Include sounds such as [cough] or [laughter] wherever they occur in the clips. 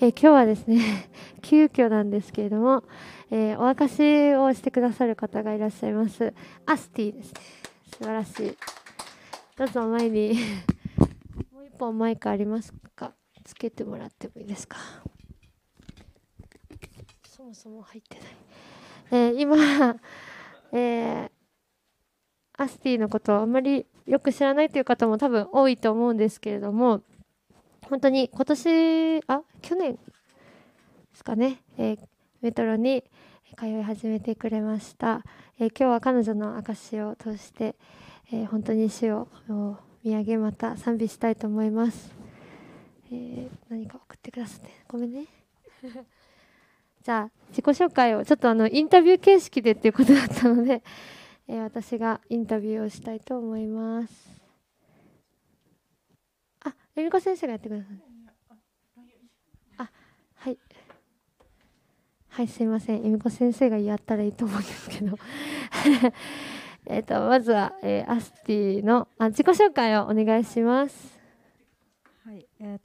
えー、今日はですね [laughs] 急遽なんですけれども、えー、お明かしをしてくださる方がいらっしゃいます。アスティです素晴らしい。どうぞ前に [laughs] もう一本マイクありますか？つけてもらってもいいですか？そもそも入ってない、えー、今、[laughs] えー、アスティのことをあまりよく知らないという方も多分多いと思うんですけれども本当に今年あ去年ですかね、えー、メトロに通い始めてくれました、えー、今日は彼女の証を通して、えー、本当に主を見上げまた賛美したいと思います、え何か送ってくださって。ごめんね。[laughs] じゃあ自己紹介をちょっとあのインタビュー形式でっていうことだったので、え私がインタビューをしたいと思います。由美子先生がやってください。あはい。はいすいません。由美子先生がやったらいいと思うんですけど。[laughs] えっとまずは、えー、アスティのあ自己紹介をお願いします。はいえー、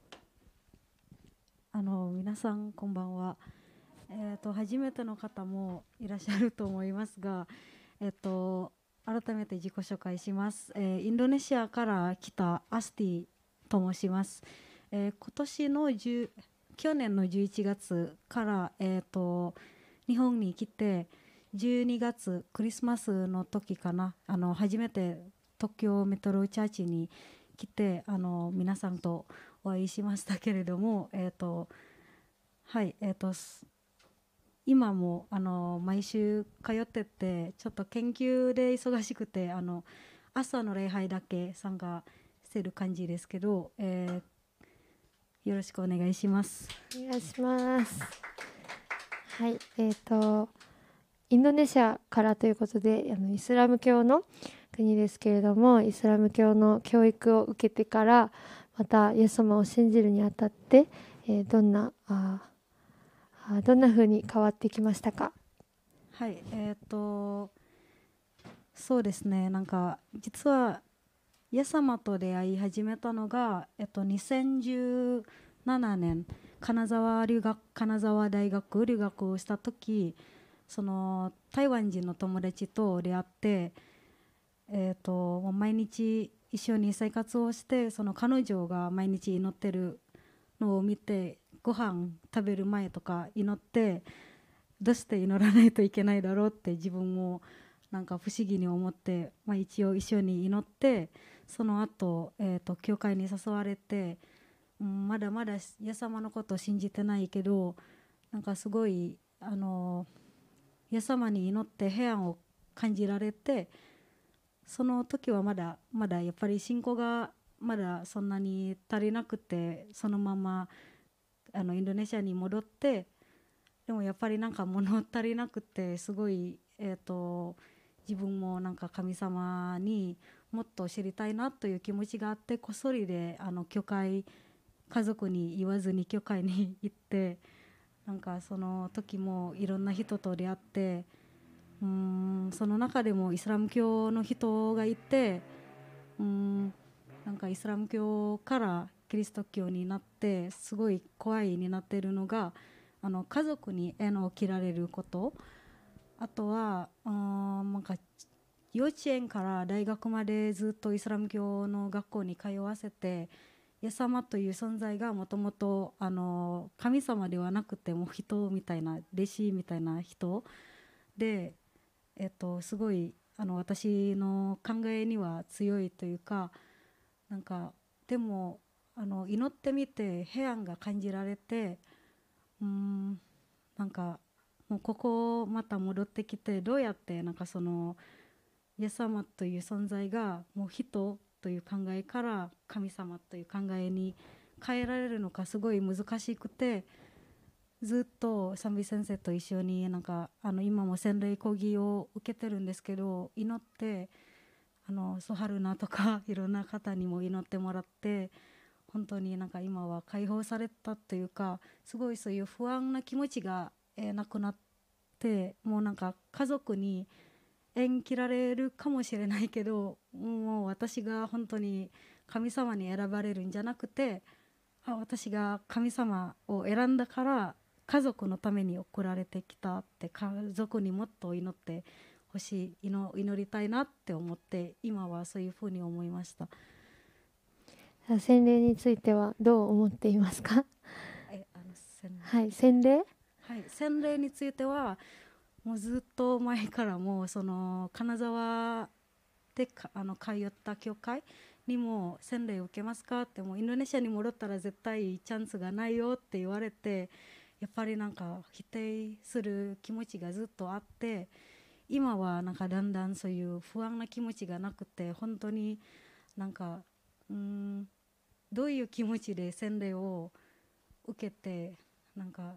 あの皆さんこんばんは。えっ、ー、と初めての方もいらっしゃると思いますがえっ、と改めて自己紹介します、えー、インドネシアから来たアスティと申します。えー、今年の10去年の11月から、えーと、日本に来て12月クリスマスの時かなあの初めて東京メトロチャーチに来てあの皆さんとお会いしましたけれども、えーとはいえーと、今もあの毎週通っててちょっと研究で忙しくてあの朝の礼拝だけ参加してる感じですけど、えー、よろしくお願いします。お願いします。はい、えっ、ー、とインドネシアからということで、あのイスラム教の国ですけれども、イスラム教の教育を受けてからまたイエス様を信じるにあたって、えー、どんなあどんな風に変わってきましたか？はい、えっ、ー、とそうですね。なんか実はイエス様と出会い始めたのが、えっと、2017年金沢留学金沢大学留学をした時その台湾人の友達と出会って、えーと、毎日一緒に生活をしてその彼女が毎日祈ってるのを見てご飯食べる前とか祈ってどうして祈らないといけないだろうって自分もなんか不思議に思って、まあ、一応一緒に祈ってその後、えーと、教会に誘われて、うん、まだまだイエス様のことを信じてないけどなんかすごいあのイエス様に祈って平安を感じられてその時はまだまだやっぱり信仰がまだそんなに足りなくてそのままあのインドネシアに戻ってでもやっぱりなんか物足りなくてすごいえ、ー、と自分もなんか神様にもっと知りたいなという気持ちがあってこっそりであの教会家族に言わずに教会に行って [laughs] なんかその時もいろんな人と出会ってうんその中でもイスラム教の人がいてうんなんかイスラム教からキリスト教になってすごい怖いになってるのがあの家族に縁を切られること。あとはうんなんか幼稚園から大学までずっとイスラム教の学校に通わせてイエス様という存在がもともと神様ではなくても人みたいな弟子みたいな人。で、えっと、すごいあの私の考えには強いというかなんかでもあの祈ってみて平安が感じられてうんなんかもうここまた戻ってきてどうやってなんかそのイエス様という存在がもう人という考えから神様という考えに変えられるのかすごい難しくてずっと賛美先生と一緒になんかあの今も洗礼講義を受けてるんですけど祈ってあのソハルナとか [laughs] いろんな方にも祈ってもらって本当になんか今は解放されたというかすごいそういう不安な気持ちが、え、なくなってもうなんか家族に縁切られるかもしれないけどもう私が本当に神様に選ばれるんじゃなくてあ私が神様を選んだから家族のために送られてきたって家族にもっと祈ってほしい祈祈りたいなって思って今はそういうふうに思いました。洗礼についてはどう思っていますか？えあの洗はい洗礼？はい、洗礼についてはもうずっと前からもうその金沢であの通った教会にも洗礼を受けますかってもうインドネシアに戻ったら絶対チャンスがないよって言われてやっぱりなんか否定する気持ちがずっとあって今はなんかだんだんそういう不安な気持ちがなくて本当になんかうんどういう気持ちで洗礼を受けてなんか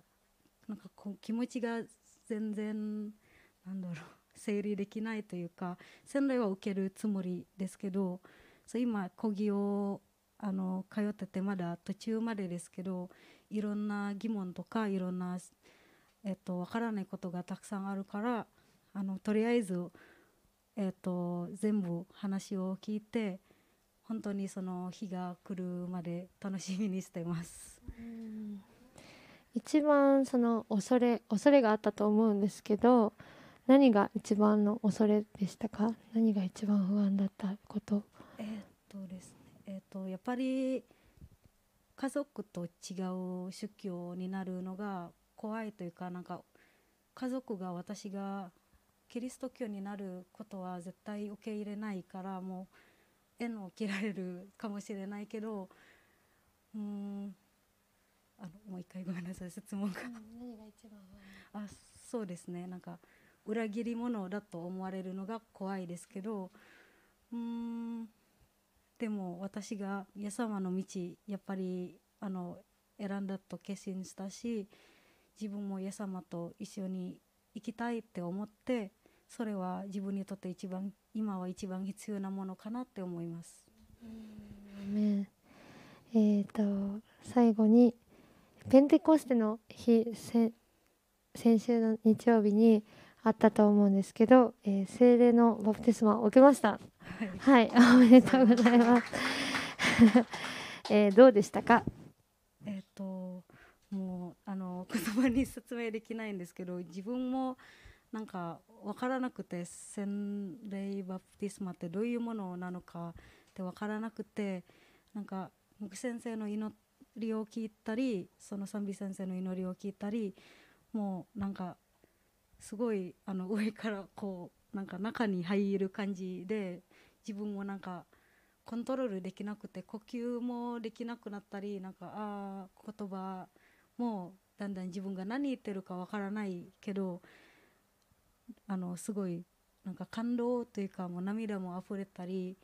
なんかこう気持ちが全然なんだろう整理できないというか洗礼は受けるつもりですけどそう今講義をあの通っててまだ途中までですけどいろんな疑問とかいろんな、えっと、分からないことがたくさんあるからあのとりあえず、えっと、全部話を聞いて本当にその日が来るまで楽しみにしてます。一番その恐れ恐れがあったと思うんですけど何が一番の恐れでしたか？何が一番不安だったこと？えーっとですね、えーっとやっぱり家族と違う宗教になるのが怖いというかなんか家族が私がキリスト教になることは絶対受け入れないからもう縁を切られるかもしれないけどうんあのもう一回ごめんなさい質問が。何が一番あそうですねなんか裏切り者だと思われるのが怖いですけどうーんでも私がイエス様の道やっぱりあの選んだと決心したし自分もイエス様と一緒に生きたいって思ってそれは自分にとって一番今は一番必要なものかなって思います。ねえー、と最後にペンテコステの日せ先週の日曜日にあったと思うんですけど、えー聖霊のバプテスマを受けました。はい。はい。おめでとうございます、[laughs] えーどうでしたか？えっ、ともうあの言葉に説明できないんですけど自分もなんか分からなくて洗礼バプテスマってどういうものなのかって分からなくてなんか木先生の祈りを聞いたりその賛美先生の祈りを聞いたりもうなんかすごいあの上からこうなんか中に入る感じで自分もなんかコントロールできなくて呼吸もできなくなったりなんかあー言葉もだんだん自分が何言ってるかわからないけどあのすごいなんか感動というかもう涙も溢れたり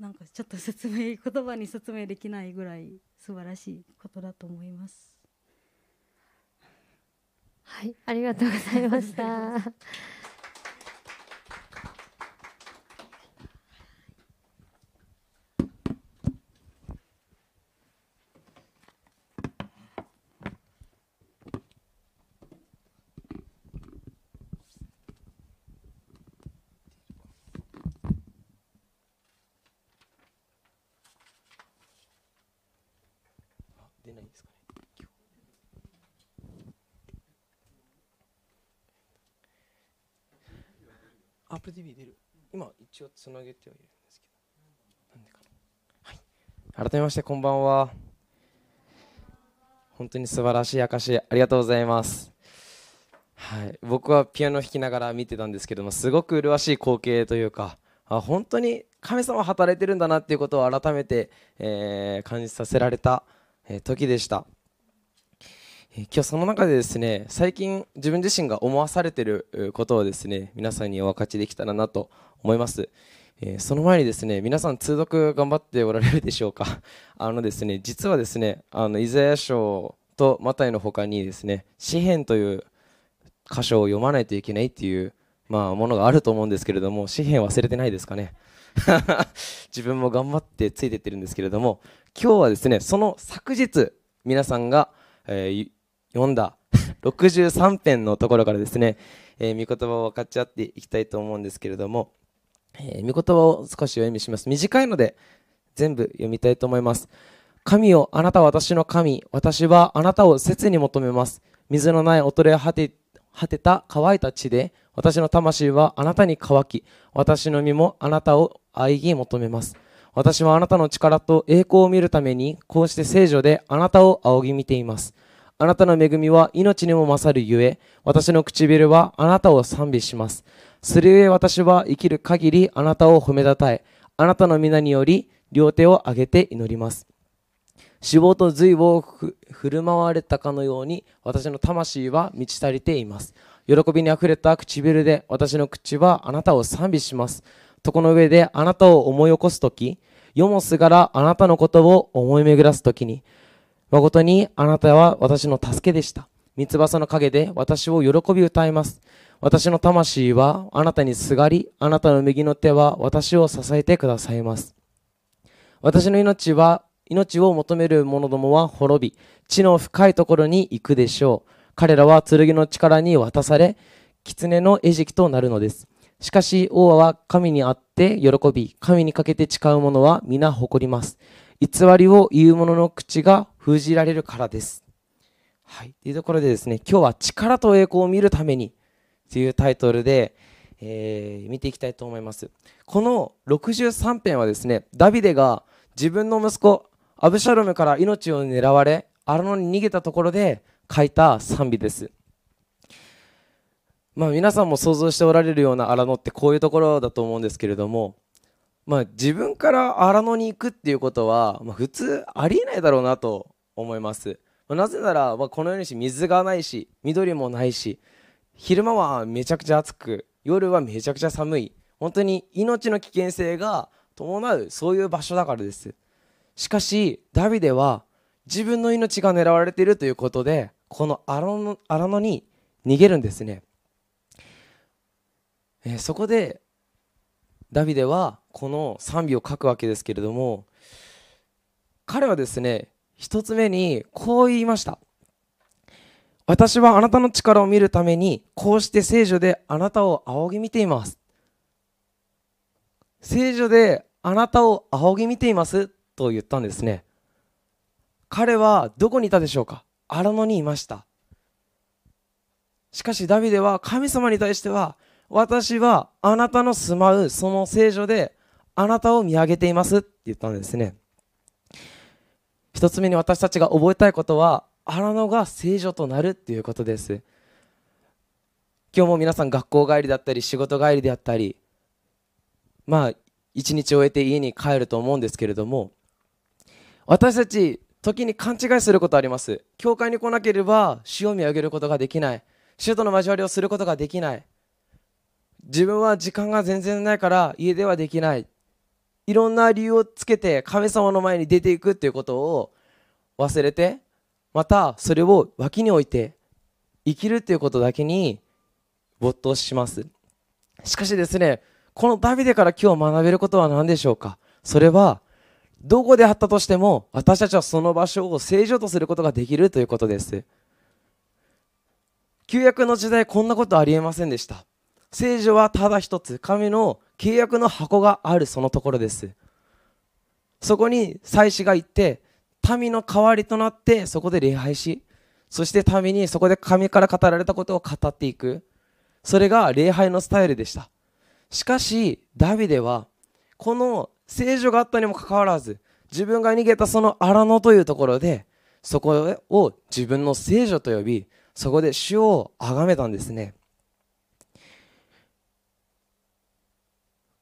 なんかちょっと説明言葉に説明できないぐらい素晴らしいことだと思います。はいありがとうございました出ないですかね。今日 Apple TV 出る。今一応つなげてはいるんですけど。なんでかな。はい。改めましてこんばんは。本当に素晴らしい証ありがとうございます。はい、僕はピアノ弾きながら見てたんですけどもすごく麗しい光景というかあ本当に神様働いてるんだなっていうことを改めて、えー感じさせられた、時でした、今日その中でですね最近自分自身が思わされてることをですね皆さんにお分かちできたらなと思います、えその前にですね皆さん通読頑張っておられるでしょうか？[laughs] あのですね実はですねあのイザヤ書とマタイの他にですね詩篇という箇所を読まないといけないっていう、まあ、ものがあると思うんですけれども詩篇忘れてないですかね？[laughs] 自分も頑張ってついてってるんですけれども今日はですねその昨日皆さんが、えー読んだ [laughs] 63編のところからですね、えー御言葉を分かち合っていきたいと思うんですけれども、えー御言葉を少しお読みします。短いので全部読みたいと思います。神よあなたは私の神私はあなたを切に求めます。水のない衰え果て果てた乾いた地で私の魂はあなたに乾き私の身もあなたを愛ぎ求めます。私はあなたの力と栄光を見るためにこうして聖女であなたを仰ぎ見ています。あなたの恵みは命にも勝るゆえ私の唇はあなたを賛美します。それゆえ私は生きる限りあなたを褒めたたえあなたの皆により両手を上げて祈ります。死亡と髄を振る舞われたかのように私の魂は満ち足りています。喜びにあふれた唇で私の口はあなたを賛美します。床の上であなたを思い起こすとき世もすがらあなたのことを思い巡らすときに誠にあなたは私の助けでした。三翼の陰で私を喜び歌います。私の魂はあなたにすがりあなたの右の手は私を支えてくださいます。私の命は命を求める者どもは滅び、地の深いところに行くでしょう。彼らは剣の力に渡され、狐の餌食となるのです。しかし王は神にあって喜び、神にかけて誓う者は皆誇ります。偽りを言う者の口が封じられるからです。はい。というところでですね、今日は力と栄光を見るためにというタイトルで、えー、見ていきたいと思います。この63編はですね、ダビデが自分の息子アブシャロムから命を狙われ荒野に逃げたところで書いた賛美です。まあ皆さんも想像しておられるような荒野ってこういうところだと思うんですけれどもまあ自分から荒野に行くっていうことは、まあ、普通ありえないだろうなと思います、まあ、なぜなら、ま、このようにし水がないし緑もないし昼間はめちゃくちゃ暑く夜はめちゃくちゃ寒い。本当に命の危険性が伴うそういう場所だからです。しかしダビデは自分の命が狙われているということでこの荒野に逃げるんですね、えー、そこでダビデはこの賛美を書くわけですけれども彼はですね一つ目にこう言いました。私はあなたの力を見るためにこうして聖女であなたを仰ぎ見ています。聖女であなたを仰ぎ見ていますと言ったんですね。彼はどこにいたでしょうか？荒野にいました。しかしダビデは神様に対しては私はあなたの住まうその聖女であなたを見上げています。って言ったんですね。一つ目に私たちが覚えたいことは荒野が聖女となる。っていうことです。今日も皆さん学校帰りだったり仕事帰りであったりまあ一日終えて家に帰ると思うんですけれども私たち時に勘違いすることあります。教会に来なければ主を上げることができない。主との交わりをすることができない。自分は時間が全然ないから家ではできない。いろんな理由をつけて神様の前に出ていくっていうことを忘れてまたそれを脇に置いて生きるっていうことだけに没頭します。しかしですねこのダビデから今日学べることは何でしょうか？それはどこであったとしても私たちはその場所を正常とすることができるということです。旧約の時代こんなことありえませんでした。聖女はただ一つ神の契約の箱があるそのところです。そこに祭司が行って民の代わりとなってそこで礼拝しそして民にそこで神から語られたことを語っていく。それが礼拝のスタイルでした。しかしダビデはこの聖女があったにもかかわらず自分が逃げたその荒野というところでそこを自分の聖女と呼びそこで主を崇めたんですね。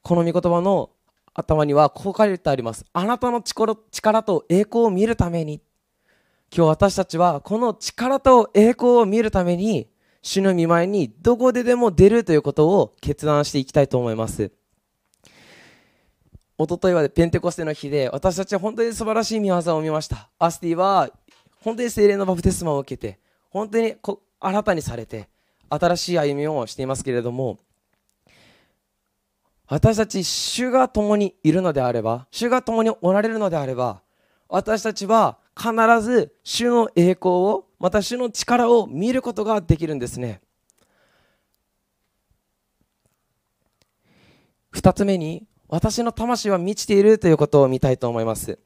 この御言葉の頭にはこう書いてあります。あなたの力と栄光を見るために。今日私たちはこの力と栄光を見るために主の御前にどこででも出るということを決断していきたいと思います。一昨日はペンテコステの日で私たちは本当に素晴らしい見業を見ました。アスティは本当に精霊のバプテスマを受けて本当に新たにされて新しい歩みをしていますけれども私たち主が共にいるのであれば主が共におられるのであれば私たちは必ず主の栄光をまた主の力を見ることができるんですね。2つ目に私の魂は満ちているということを見たいと思います。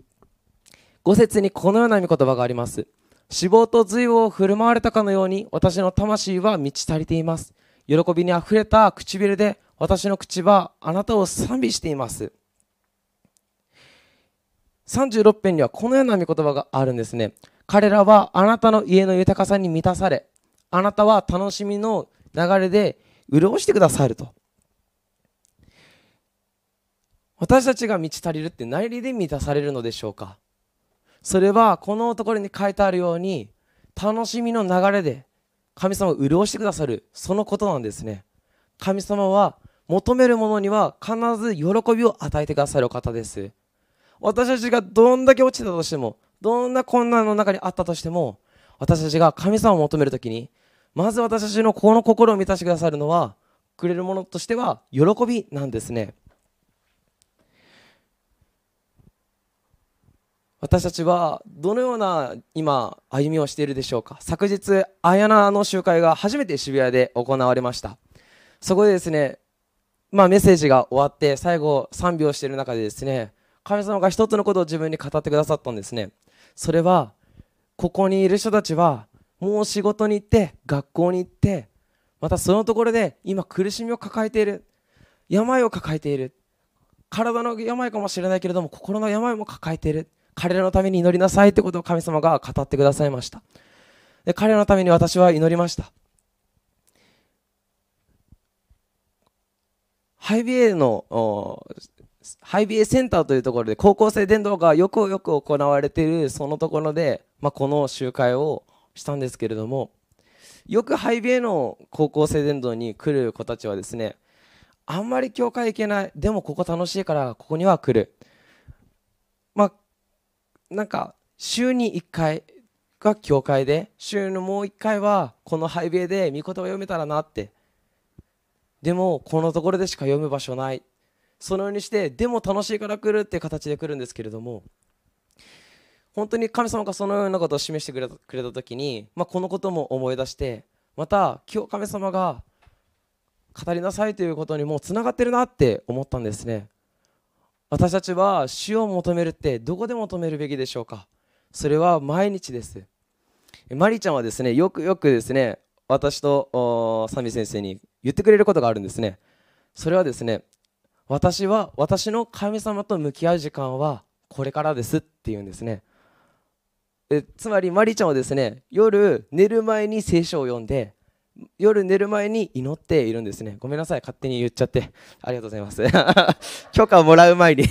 5節にこのような御言葉があります。脂肪と髄を振る舞われたかのように私の魂は満ち足りています。喜びにあふれた唇で私の口はあなたを賛美しています。36編にはこのような御言葉があるんですね。彼らはあなたの家の豊かさに満たされあなたは楽しみの流れで潤してくださると。私たちが満ち足りるって何で満たされるのでしょうか？それはこのところに書いてあるように楽しみの流れで神様を潤してくださるそのことなんですね。神様は求めるものには必ず喜びを与えてくださる方です。私たちがどんだけ落ちたとしてもどんな困難の中にあったとしても私たちが神様を求めるときにまず私たちのこの心を満たしてくださるのはくれるものとしては喜びなんですね。私たちはどのような今歩みをしているでしょうか？昨日綾菜の集会が初めて渋谷で行われました。そこでですねまあメッセージが終わって最後賛美をしている中でですね神様が一つのことを自分に語ってくださったんですね。それはここにいる人たちはもう仕事に行って学校に行ってまたそのところで今苦しみを抱えている。病を抱えている。体の病かもしれないけれども心の病も抱えている。彼らのために祈りなさいってことを神様が語ってくださいました。で彼らのために私は祈りました。ハイビエのハイビエセンターというところで高校生伝道がよくよく行われているそのところで、まあ、この集会をしたんですけれどもよくハイビエの高校生伝道に来る子たちはですねあんまり教会行けない。でもここ楽しいからここには来る。まあなんか週に1回が教会で週のもう1回はこのハイベイで御言葉読めたらなって。でもこのところでしか読む場所ない。そのようにしてでも楽しいから来るっていう形で来るんですけれども本当に神様がそのようなことを示してくれたくれた時に、まあ、このことも思い出してまた今日神様が語りなさいということにもつながってるなって思ったんですね。私たちは死を求めるってどこで求めるべきでしょうか？それは毎日です。マリちゃんはですねよくよくですね私とサミ先生に言ってくれることがあるんですね。それはですね私は私の神様と向き合う時間はこれからですって言うんですね。えつまりマリちゃんはですね夜寝る前に聖書を読んで夜寝る前に祈っているんですね。ごめんなさい。勝手に言っちゃって。ありがとうございます。[laughs] 許可をもらう前に。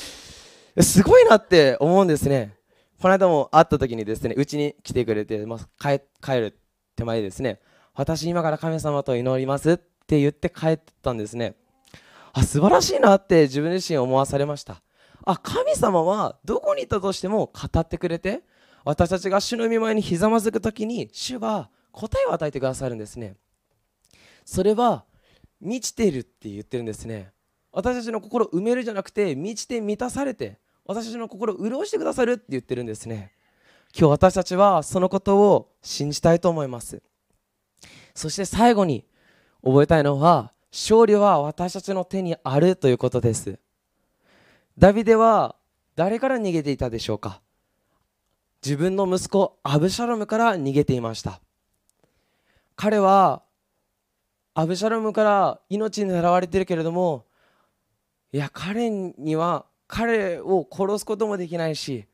[laughs] すごいなって思うんですね。この間も会った時にですねうちに来てくれて、まあ、帰る手前ですね。私今から神様と祈りますって言って帰ったんですね。あ素晴らしいなって自分自身思わされました。あ神様はどこにいたとしても語ってくれて私たちが主の御前にひざまずく時に主は答えを与えてくださるんですね。それは満ちてるって言ってるんですね。私たちの心を埋めるじゃなくて満ちて満たされて私たちの心を潤してくださるって言ってるんですね。今日私たちはそのことを信じたいと思います。そして最後に覚えたいのは勝利は私たちの手にあるということです。ダビデは誰から逃げていたでしょうか？自分の息子アブシャロムから逃げていました。彼はアブシャロムから命に狙われてるけれどもいや彼には彼を殺すこともできないし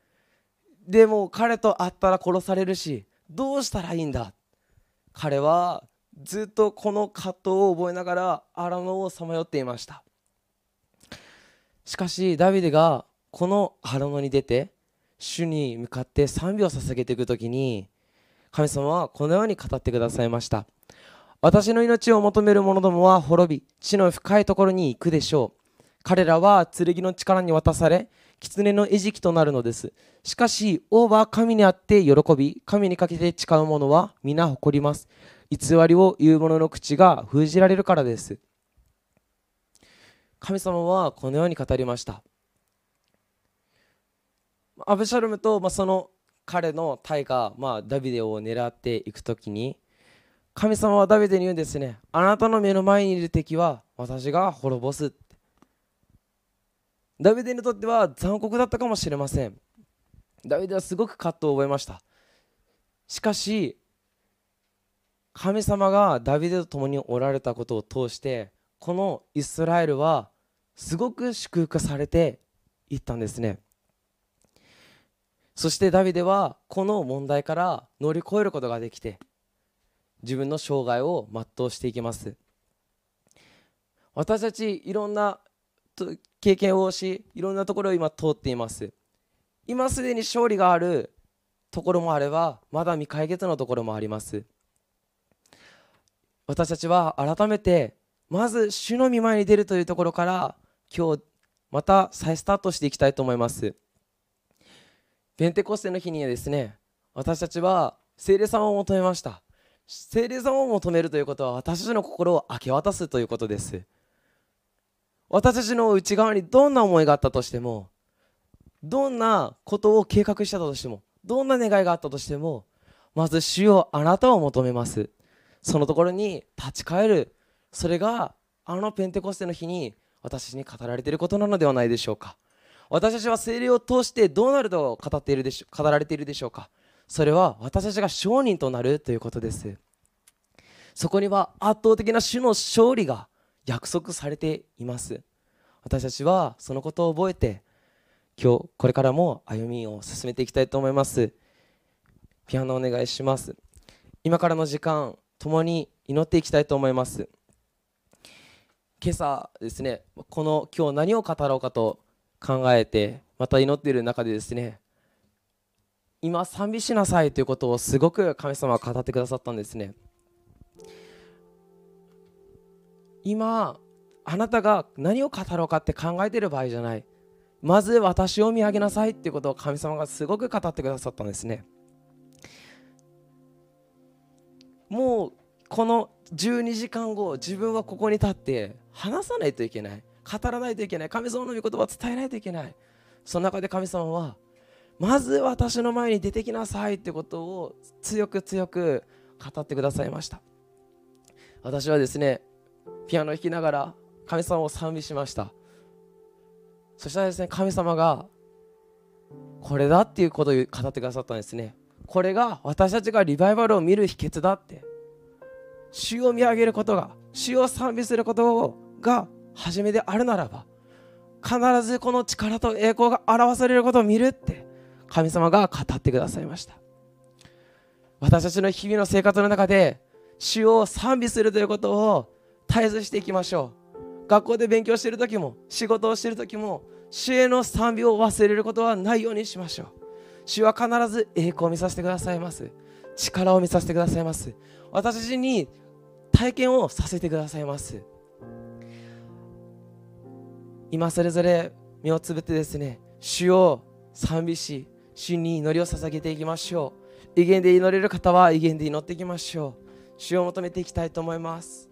でも彼と会ったら殺されるしどうしたらいいんだ？彼はずっとこの葛藤を覚えながら荒野をさまよっていました。しかしダビデがこの荒野に出て主に向かって賛美を捧げていく時に神様はこのように語ってくださいました。私の命を求める者どもは滅び地の深いところに行くでしょう。彼らは剣の力に渡され狐の餌食となるのです。しかし王は神にあって喜び神にかけて誓う者は皆誇ります。偽りを言う者の口が封じられるからです。神様はこのように語りました。アブシャルムと、まあ、その彼の隊が、まあ、ダビデを狙っていく時に神様はダビデに言うんですね。あなたの目の前にいる敵は私が滅ぼすダビデにとっては残酷だったかもしれません。ダビデはすごく葛藤を覚えました。しかし神様がダビデと共におられたことを通してこのイスラエルはすごく祝福されていったんですね。そしてダビデはこの問題から乗り越えることができて自分の生涯を全うしていきます。私たちいろんな経験をしいろんなところを今通っています。今すでに勝利があるところもあればまだ未解決のところもあります。私たちは改めてまず主の御前に出るというところから今日また再スタートしていきたいと思います。ペンテコステの日にはですね私たちは聖霊様を求めました。聖霊様を求めるということは私たちの心を明け渡すということです。私たちの内側にどんな思いがあったとしてもどんなことを計画したとしてもどんな願いがあったとしてもまず主よあなたを求めます。そのところに立ち返る。それがあのペンテコステの日に私に語られていることなのではないでしょうか。私たちは精霊を通してどうなると語っているでしょ語られているでしょうか？それは私たちが証人となるということです。そこには圧倒的な主の勝利が約束されています。私たちはそのことを覚えて今日これからも歩みを進めていきたいと思います。ピアノお願いします。今からの時間共に祈っていきたいと思います。今朝ですねこの今日何を語ろうかと考えてまた祈っている中でですね今賛美しなさいということをすごく神様は語ってくださったんですね。今あなたが何を語ろうかって考えている場合じゃない。まず私を見上げなさいっていうことを神様がすごく語ってくださったんですね。もうこの12時間後自分はここに立って話さないといけない。語らないといけない。神様の御言葉を伝えないといけない。その中で神様はまず私の前に出てきなさいってことを強く強く語ってくださいました。私はですねピアノを弾きながら神様を賛美しました。そしたらですね神様がこれだっていうことを語ってくださったんですね。これが私たちがリバイバルを見る秘訣だって。主を見上げることが主を賛美することが初めであるならば必ずこの力と栄光が表されることを見るって神様が語ってくださいました。私たちの日々の生活の中で主を賛美するということを絶えずしていきましょう。学校で勉強している時も仕事をしている時も主への賛美を忘れることはないようにしましょう。主は必ず栄光を見させてくださいます。力を見させてくださいます。私たちに体験をさせてくださいます。今それぞれ目をつぶってですね主を賛美し主に祈りを捧げていきましょう。威厳で祈れる方は威厳で祈っていきましょう。主を求めていきたいと思います。